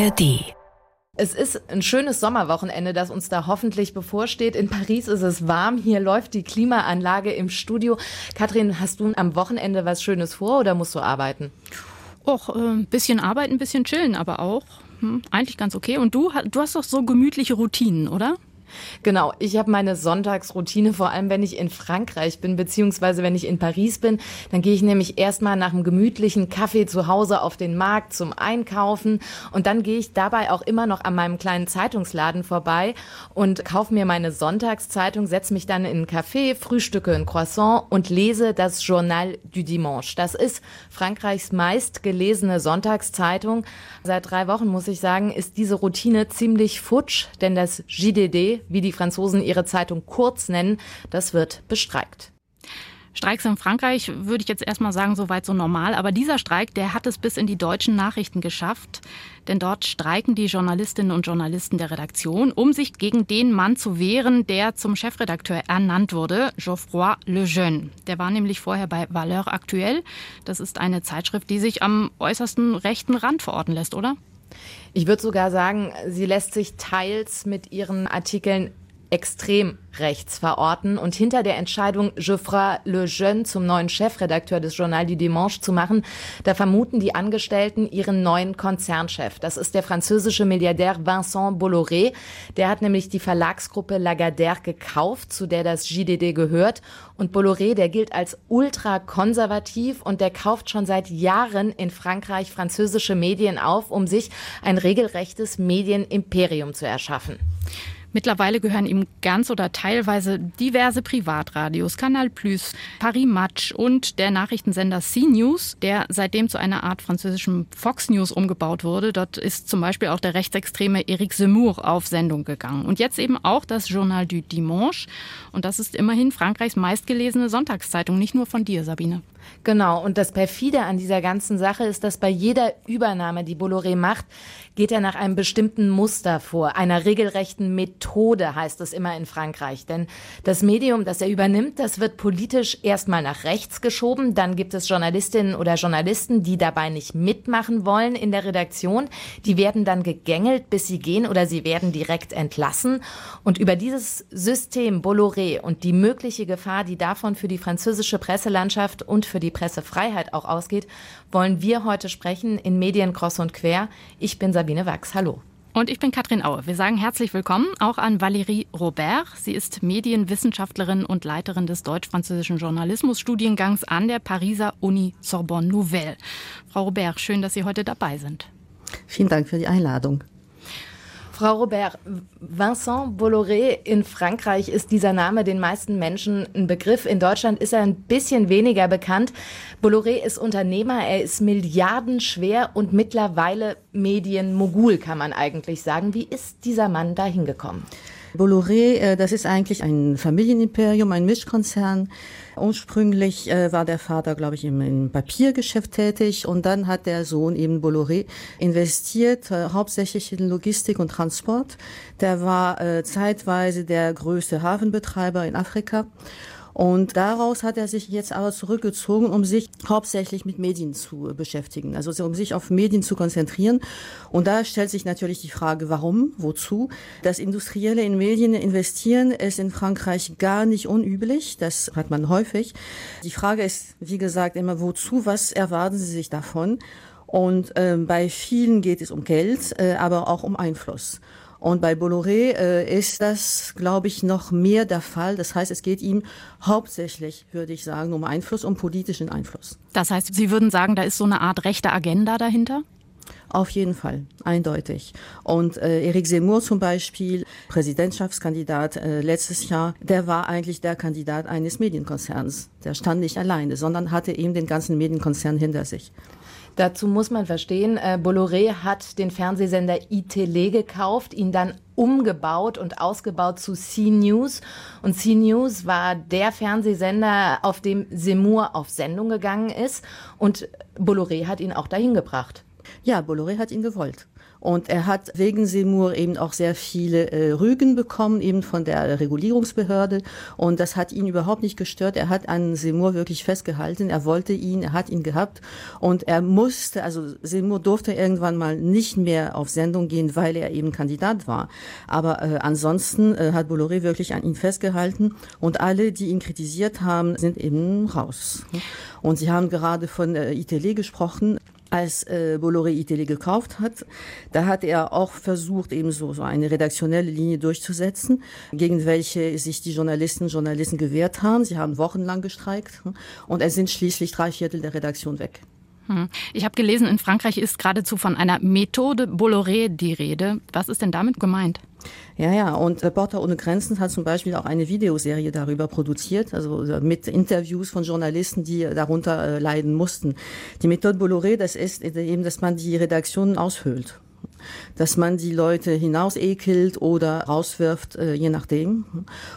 ARD. Es ist ein schönes Sommerwochenende, das uns da hoffentlich bevorsteht. In Paris ist es warm, hier läuft die Klimaanlage im Studio. Kathrin, hast du am Wochenende was Schönes vor oder musst du arbeiten? Och, ein äh, bisschen arbeiten, ein bisschen chillen, aber auch hm, eigentlich ganz okay. Und du, du hast doch so gemütliche Routinen, oder? Genau, ich habe meine Sonntagsroutine, vor allem wenn ich in Frankreich bin, beziehungsweise wenn ich in Paris bin. Dann gehe ich nämlich erstmal nach einem gemütlichen Kaffee zu Hause auf den Markt zum Einkaufen und dann gehe ich dabei auch immer noch an meinem kleinen Zeitungsladen vorbei und kaufe mir meine Sonntagszeitung, setze mich dann in einen Café, frühstücke ein Croissant und lese das Journal du Dimanche. Das ist Frankreichs meistgelesene Sonntagszeitung. Seit drei Wochen, muss ich sagen, ist diese Routine ziemlich futsch, denn das JDD, wie die Franzosen ihre Zeitung kurz nennen, das wird bestreikt. Streiks in Frankreich würde ich jetzt erstmal sagen, soweit so normal. Aber dieser Streik, der hat es bis in die deutschen Nachrichten geschafft. Denn dort streiken die Journalistinnen und Journalisten der Redaktion, um sich gegen den Mann zu wehren, der zum Chefredakteur ernannt wurde, Geoffroy Lejeune. Der war nämlich vorher bei Valeur Actuelle. Das ist eine Zeitschrift, die sich am äußersten rechten Rand verorten lässt, oder? Ich würde sogar sagen, sie lässt sich teils mit ihren Artikeln extrem rechts verorten und hinter der Entscheidung Geoffroy Lejeune zum neuen Chefredakteur des Journal du Dimanche zu machen, da vermuten die Angestellten ihren neuen Konzernchef. Das ist der französische Milliardär Vincent Bolloré. Der hat nämlich die Verlagsgruppe Lagardère gekauft, zu der das JDD gehört. Und Bolloré, der gilt als ultrakonservativ und der kauft schon seit Jahren in Frankreich französische Medien auf, um sich ein regelrechtes Medienimperium zu erschaffen. Mittlerweile gehören ihm ganz oder teilweise diverse Privatradios, Canal Plus, Paris Match und der Nachrichtensender CNews, der seitdem zu einer Art französischem Fox News umgebaut wurde. Dort ist zum Beispiel auch der rechtsextreme Eric Zemmour auf Sendung gegangen. Und jetzt eben auch das Journal du Dimanche. Und das ist immerhin Frankreichs meistgelesene Sonntagszeitung, nicht nur von dir, Sabine. Genau, und das perfide an dieser ganzen Sache ist, dass bei jeder Übernahme, die Bolloré macht, geht er nach einem bestimmten Muster vor, einer regelrechten Methode heißt es immer in Frankreich. Denn das Medium, das er übernimmt, das wird politisch erstmal nach rechts geschoben, dann gibt es Journalistinnen oder Journalisten, die dabei nicht mitmachen wollen in der Redaktion, die werden dann gegängelt, bis sie gehen oder sie werden direkt entlassen. Und über dieses System Bolloré und die mögliche Gefahr, die davon für die französische Presselandschaft und für die Pressefreiheit auch ausgeht, wollen wir heute sprechen in Medien Cross und Quer. Ich bin Sabine Wachs. Hallo. Und ich bin Katrin Aue. Wir sagen herzlich willkommen auch an Valérie Robert. Sie ist Medienwissenschaftlerin und Leiterin des deutsch-französischen Journalismusstudiengangs an der Pariser Uni Sorbonne Nouvelle. Frau Robert, schön, dass Sie heute dabei sind. Vielen Dank für die Einladung. Frau Robert, Vincent Bolloré in Frankreich ist dieser Name den meisten Menschen ein Begriff. In Deutschland ist er ein bisschen weniger bekannt. Bolloré ist Unternehmer, er ist milliardenschwer und mittlerweile Medienmogul, kann man eigentlich sagen. Wie ist dieser Mann da hingekommen? Bolloré, äh, das ist eigentlich ein Familienimperium, ein Mischkonzern. Ursprünglich äh, war der Vater, glaube ich, im, Papiergeschäft tätig und dann hat der Sohn eben Bolloré investiert, äh, hauptsächlich in Logistik und Transport. Der war zeitweise der größte Hafenbetreiber in Afrika und daraus hat er sich jetzt aber zurückgezogen, um sich hauptsächlich mit Medien zu beschäftigen, also um sich auf Medien zu konzentrieren. Und da stellt sich natürlich die Frage, warum, wozu. Das Industrielle in Medien investieren ist in Frankreich gar nicht unüblich. Das hat man häufig. Die Frage ist, wie gesagt, immer, wozu, was erwarten Sie sich davon? Und äh, bei vielen geht es um Geld, äh, aber auch um Einfluss. Und bei Bolloré äh, ist das, glaube ich, noch mehr der Fall. Das heißt, es geht ihm hauptsächlich, würde ich sagen, um Einfluss, um politischen Einfluss. Das heißt, Sie würden sagen, da ist so eine Art rechte Agenda dahinter? Auf jeden Fall, eindeutig. Und äh, Eric Zemmour zum Beispiel, Präsidentschaftskandidat äh, letztes Jahr, der war eigentlich der Kandidat eines Medienkonzerns. Der stand nicht alleine, sondern hatte eben den ganzen Medienkonzern hinter sich. Dazu muss man verstehen, äh, Bolloré hat den Fernsehsender iTélé gekauft, ihn dann umgebaut und ausgebaut zu C-News. Und C-News war der Fernsehsender, auf dem Seymour auf Sendung gegangen ist. Und Bolloré hat ihn auch dahin gebracht. Ja, Bolloré hat ihn gewollt. Und er hat wegen Seymour eben auch sehr viele äh, Rügen bekommen, eben von der Regulierungsbehörde. Und das hat ihn überhaupt nicht gestört. Er hat an Seymour wirklich festgehalten. Er wollte ihn, er hat ihn gehabt. Und er musste, also Seymour durfte irgendwann mal nicht mehr auf Sendung gehen, weil er eben Kandidat war. Aber äh, ansonsten äh, hat Bolloré wirklich an ihn festgehalten. Und alle, die ihn kritisiert haben, sind eben raus. Und Sie haben gerade von äh, Itele gesprochen als äh, Bolloré Itele gekauft hat, da hat er auch versucht, eben so, so eine redaktionelle Linie durchzusetzen, gegen welche sich die Journalisten und Journalisten gewehrt haben. Sie haben wochenlang gestreikt und es sind schließlich drei Viertel der Redaktion weg. Hm. Ich habe gelesen, in Frankreich ist geradezu von einer Methode Bolloré die Rede. Was ist denn damit gemeint? Ja, ja, und Reporter ohne Grenzen hat zum Beispiel auch eine Videoserie darüber produziert, also mit Interviews von Journalisten, die darunter äh, leiden mussten. Die Methode Bolloré, das ist eben, dass man die Redaktionen aushöhlt dass man die Leute hinaus ekelt oder rauswirft, äh, je nachdem.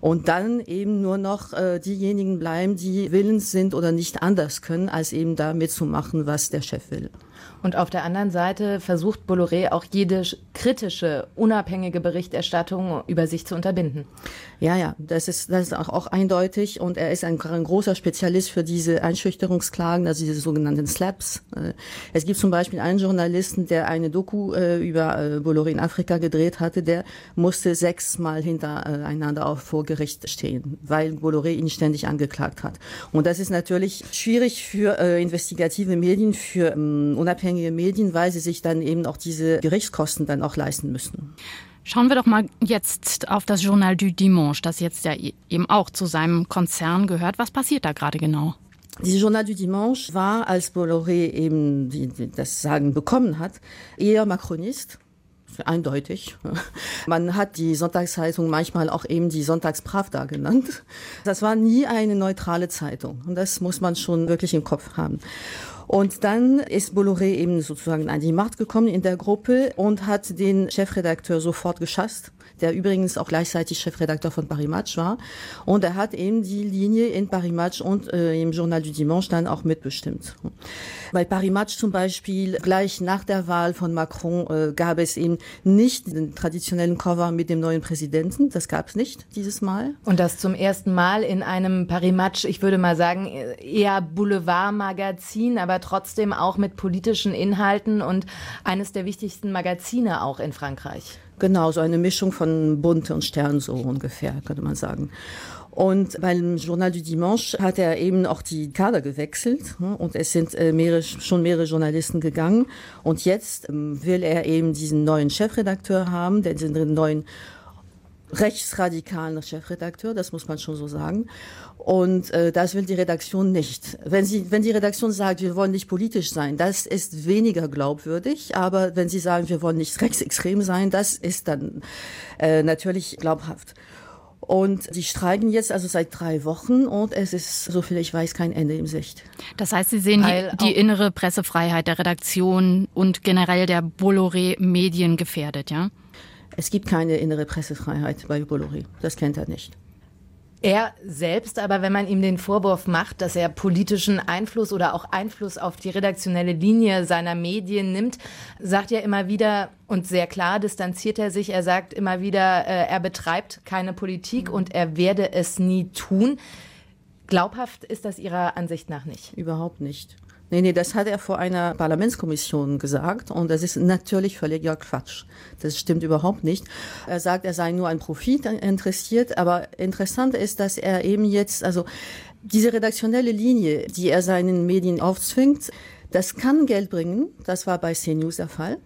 Und dann eben nur noch äh, diejenigen bleiben, die willens sind oder nicht anders können, als eben da mitzumachen, was der Chef will. Und auf der anderen Seite versucht Bolloré auch jede kritische, unabhängige Berichterstattung über sich zu unterbinden. Ja, ja, das ist, das ist auch, auch eindeutig und er ist ein, ein großer Spezialist für diese Einschüchterungsklagen, also diese sogenannten Slaps. Äh, es gibt zum Beispiel einen Journalisten, der eine Doku äh, über äh, Bolloré in Afrika gedreht hatte, der musste sechsmal hintereinander auf vor Gericht stehen, weil Bolloré ihn ständig angeklagt hat. Und das ist natürlich schwierig für investigative Medien, für ähm, unabhängige unabhängige Medien, weil sie sich dann eben auch diese Gerichtskosten dann auch leisten müssen. Schauen wir doch mal jetzt auf das Journal du Dimanche, das jetzt ja eben auch zu seinem Konzern gehört. Was passiert da gerade genau? Dieses Journal du Dimanche war, als Bolloré eben die, die, das Sagen bekommen hat, eher Macronist eindeutig. Man hat die Sonntagszeitung manchmal auch eben die Sonntagspravda genannt. Das war nie eine neutrale Zeitung und das muss man schon wirklich im Kopf haben. Und dann ist Bolloré eben sozusagen an die Macht gekommen in der Gruppe und hat den Chefredakteur sofort geschasst der übrigens auch gleichzeitig Chefredakteur von Paris Match war. Und er hat eben die Linie in Paris Match und äh, im Journal du Dimanche dann auch mitbestimmt. Bei Paris Match zum Beispiel, gleich nach der Wahl von Macron, äh, gab es eben nicht den traditionellen Cover mit dem neuen Präsidenten. Das gab es nicht dieses Mal. Und das zum ersten Mal in einem Paris Match, ich würde mal sagen, eher Boulevardmagazin, aber trotzdem auch mit politischen Inhalten und eines der wichtigsten Magazine auch in Frankreich. Genau, so eine Mischung von Bunte und Stern so ungefähr, könnte man sagen. Und beim Journal du Dimanche hat er eben auch die Kader gewechselt hm, und es sind äh, mehrere, schon mehrere Journalisten gegangen. Und jetzt ähm, will er eben diesen neuen Chefredakteur haben, den neuen rechtsradikalen Chefredakteur, das muss man schon so sagen. Und äh, das will die Redaktion nicht. Wenn, sie, wenn die Redaktion sagt, wir wollen nicht politisch sein, das ist weniger glaubwürdig. Aber wenn sie sagen, wir wollen nicht rechtsextrem sein, das ist dann äh, natürlich glaubhaft. Und sie streiken jetzt also seit drei Wochen und es ist, so viel ich weiß, kein Ende im Sicht. Das heißt, Sie sehen die, die innere Pressefreiheit der Redaktion und generell der Bolloré-Medien gefährdet, ja? Es gibt keine innere Pressefreiheit bei Bolloré. Das kennt er nicht. Er selbst, aber wenn man ihm den Vorwurf macht, dass er politischen Einfluss oder auch Einfluss auf die redaktionelle Linie seiner Medien nimmt, sagt er immer wieder und sehr klar distanziert er sich. Er sagt immer wieder, äh, er betreibt keine Politik und er werde es nie tun. Glaubhaft ist das Ihrer Ansicht nach nicht? Überhaupt nicht. Nee, nee, das hat er vor einer Parlamentskommission gesagt und das ist natürlich völliger Quatsch. Das stimmt überhaupt nicht. Er sagt, er sei nur an Profit interessiert, aber interessant ist, dass er eben jetzt, also diese redaktionelle Linie, die er seinen Medien aufzwingt, das kann Geld bringen. Das war bei CNews der Fall.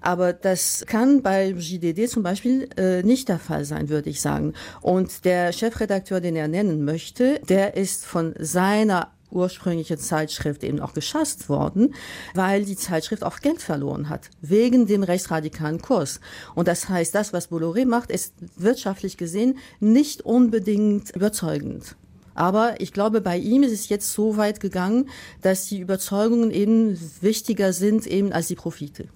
Aber das kann bei JDD zum Beispiel äh, nicht der Fall sein, würde ich sagen. Und der Chefredakteur, den er nennen möchte, der ist von seiner ursprüngliche Zeitschrift eben auch geschasst worden, weil die Zeitschrift auch Geld verloren hat, wegen dem rechtsradikalen Kurs. Und das heißt, das, was Bolloré macht, ist wirtschaftlich gesehen nicht unbedingt überzeugend. Aber ich glaube, bei ihm ist es jetzt so weit gegangen, dass die Überzeugungen eben wichtiger sind eben als die Profite.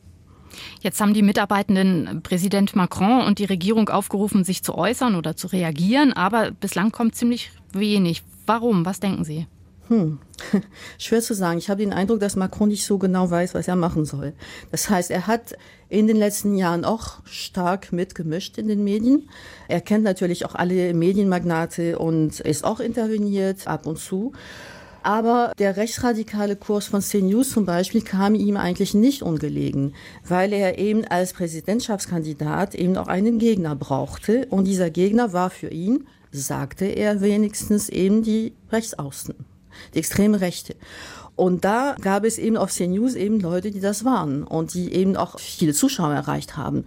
Jetzt haben die Mitarbeitenden Präsident Macron und die Regierung aufgerufen, sich zu äußern oder zu reagieren, aber bislang kommt ziemlich wenig. Warum? Was denken Sie? Hm. Schwer zu sagen. Ich habe den Eindruck, dass Macron nicht so genau weiß, was er machen soll. Das heißt, er hat in den letzten Jahren auch stark mitgemischt in den Medien. Er kennt natürlich auch alle Medienmagnate und ist auch interveniert ab und zu. Aber der rechtsradikale Kurs von CNews zum Beispiel kam ihm eigentlich nicht ungelegen, weil er eben als Präsidentschaftskandidat eben auch einen Gegner brauchte. Und dieser Gegner war für ihn, sagte er wenigstens, eben die Rechtsaußen, die extreme Rechte. Und da gab es eben auf CNews eben Leute, die das waren und die eben auch viele Zuschauer erreicht haben.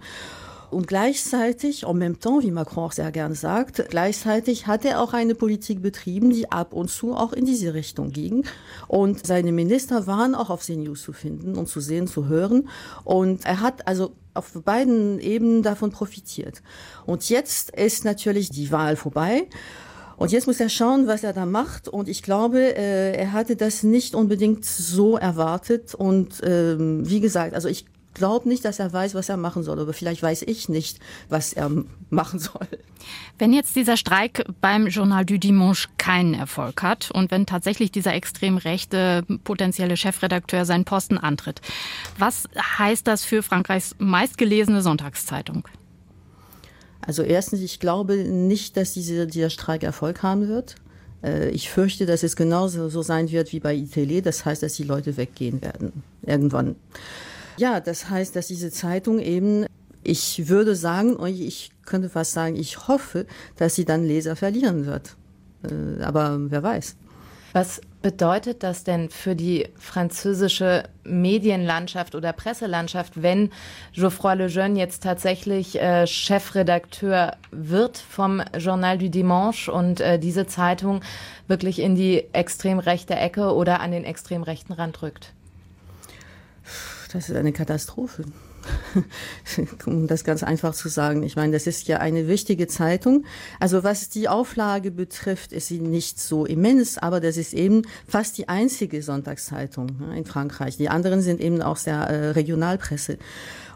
Und gleichzeitig, en même temps, wie Macron auch sehr gerne sagt, gleichzeitig hat er auch eine Politik betrieben, die ab und zu auch in diese Richtung ging. Und seine Minister waren auch auf CNews zu finden und zu sehen, zu hören. Und er hat also auf beiden Ebenen davon profitiert. Und jetzt ist natürlich die Wahl vorbei. Und jetzt muss er schauen, was er da macht. Und ich glaube, äh, er hatte das nicht unbedingt so erwartet. Und ähm, wie gesagt, also ich glaube nicht, dass er weiß, was er machen soll. Aber vielleicht weiß ich nicht, was er machen soll. Wenn jetzt dieser Streik beim Journal du Dimanche keinen Erfolg hat und wenn tatsächlich dieser extrem rechte potenzielle Chefredakteur seinen Posten antritt, was heißt das für Frankreichs meistgelesene Sonntagszeitung? Also erstens, ich glaube nicht, dass diese, dieser Streik Erfolg haben wird. Äh, ich fürchte, dass es genauso so sein wird wie bei ITL. Das heißt, dass die Leute weggehen werden. Irgendwann. Ja, das heißt, dass diese Zeitung eben, ich würde sagen, ich könnte fast sagen, ich hoffe, dass sie dann Leser verlieren wird. Äh, aber wer weiß. Was bedeutet das denn für die französische Medienlandschaft oder Presselandschaft, wenn Geoffroy Lejeune jetzt tatsächlich äh, Chefredakteur wird vom Journal du Dimanche und äh, diese Zeitung wirklich in die extrem rechte Ecke oder an den extrem rechten Rand rückt? Das ist eine Katastrophe. um das ganz einfach zu sagen. Ich meine, das ist ja eine wichtige Zeitung. Also was die Auflage betrifft, ist sie nicht so immens, aber das ist eben fast die einzige Sonntagszeitung ne, in Frankreich. Die anderen sind eben aus der äh, Regionalpresse.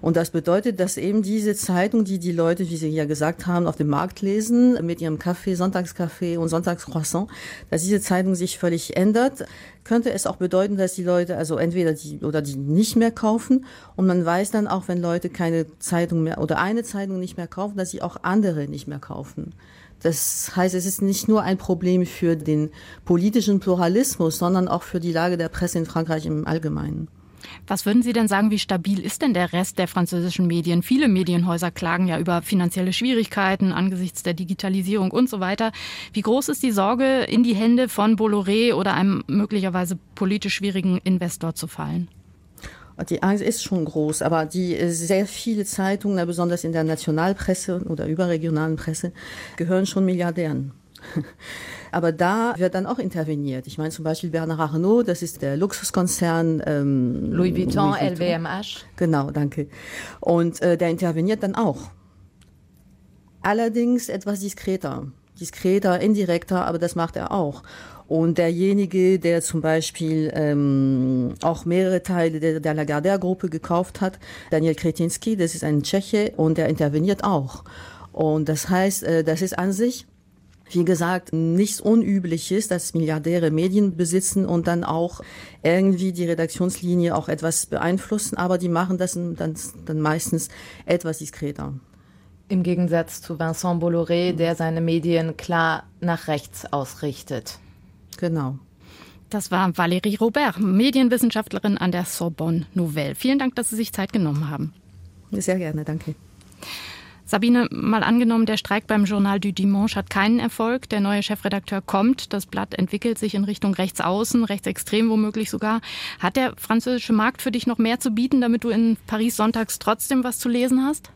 Und das bedeutet, dass eben diese Zeitung, die die Leute, wie Sie ja gesagt haben, auf dem Markt lesen, mit ihrem Kaffee, Sonntagskaffee und Sonntagscroissant, dass diese Zeitung sich völlig ändert, könnte es auch bedeuten, dass die Leute also entweder die oder die nicht mehr kaufen. Und man weiß dann auch, wenn Leute keine Zeitung mehr oder eine Zeitung nicht mehr kaufen, dass sie auch andere nicht mehr kaufen. Das heißt, es ist nicht nur ein Problem für den politischen Pluralismus, sondern auch für die Lage der Presse in Frankreich im Allgemeinen. Was würden Sie denn sagen, wie stabil ist denn der Rest der französischen Medien? Viele Medienhäuser klagen ja über finanzielle Schwierigkeiten angesichts der Digitalisierung und so weiter. Wie groß ist die Sorge, in die Hände von Bolloré oder einem möglicherweise politisch schwierigen Investor zu fallen? Die Angst ist schon groß, aber die sehr viele Zeitungen, besonders in der Nationalpresse oder überregionalen Presse, gehören schon Milliardären. Aber da wird dann auch interveniert. Ich meine zum Beispiel Bernard Arnault, das ist der Luxuskonzern ähm, Louis Vuitton, Louis Vuitton. LVMH. Genau, danke. Und äh, der interveniert dann auch. Allerdings etwas diskreter. Diskreter, indirekter, aber das macht er auch. Und derjenige, der zum Beispiel ähm, auch mehrere Teile der, der Lagardère-Gruppe gekauft hat, Daniel Kretinsky, das ist ein Tscheche und der interveniert auch. Und das heißt, äh, das ist an sich wie gesagt, nichts Unübliches, dass Milliardäre Medien besitzen und dann auch irgendwie die Redaktionslinie auch etwas beeinflussen, aber die machen das dann, dann meistens etwas diskreter. Im Gegensatz zu Vincent Bolloré, der seine Medien klar nach rechts ausrichtet. Genau. Das war Valérie Robert, Medienwissenschaftlerin an der Sorbonne Nouvelle. Vielen Dank, dass Sie sich Zeit genommen haben. Sehr gerne, danke. Sabine, mal angenommen, der Streik beim Journal du Dimanche hat keinen Erfolg. Der neue Chefredakteur kommt. Das Blatt entwickelt sich in Richtung rechtsaußen, rechtsextrem womöglich sogar. Hat der französische Markt für dich noch mehr zu bieten, damit du in Paris sonntags trotzdem was zu lesen hast?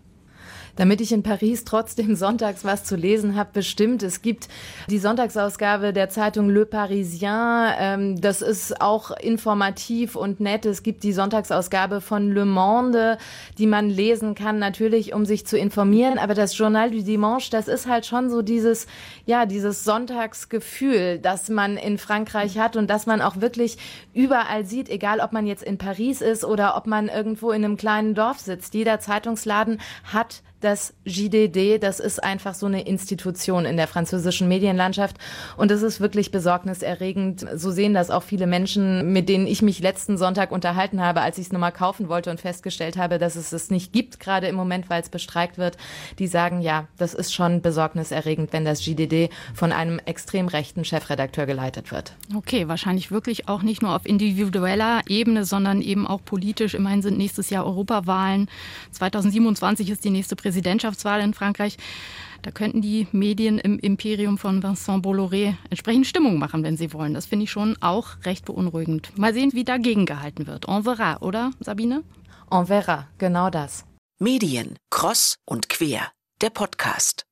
Damit ich in Paris trotzdem sonntags was zu lesen habe, bestimmt. Es gibt die Sonntagsausgabe der Zeitung Le Parisien. Ähm, das ist auch informativ und nett. Es gibt die Sonntagsausgabe von Le Monde, die man lesen kann, natürlich, um sich zu informieren. Aber das Journal du Dimanche, das ist halt schon so dieses, ja, dieses Sonntagsgefühl, das man in Frankreich hat und das man auch wirklich überall sieht, egal ob man jetzt in Paris ist oder ob man irgendwo in einem kleinen Dorf sitzt. Jeder Zeitungsladen hat das JDD, das ist einfach so eine Institution in der französischen Medienlandschaft und es ist wirklich besorgniserregend. So sehen das auch viele Menschen, mit denen ich mich letzten Sonntag unterhalten habe, als ich es nochmal kaufen wollte und festgestellt habe, dass es es nicht gibt, gerade im Moment, weil es bestreikt wird. Die sagen, ja, das ist schon besorgniserregend, wenn das JDD von einem extrem rechten Chefredakteur geleitet wird. Okay, wahrscheinlich wirklich auch nicht nur auf individueller Ebene, sondern eben auch politisch. Immerhin sind nächstes Jahr Europawahlen. 2027 ist die nächste Präsidentschaft Präsidentschaftswahl in Frankreich. Da könnten die Medien im Imperium von Vincent Bolloré entsprechend Stimmung machen, wenn sie wollen. Das finde ich schon auch recht beunruhigend. Mal sehen, wie dagegen gehalten wird. En verra, oder, Sabine? En verra, genau das. Medien, kross und quer, der Podcast.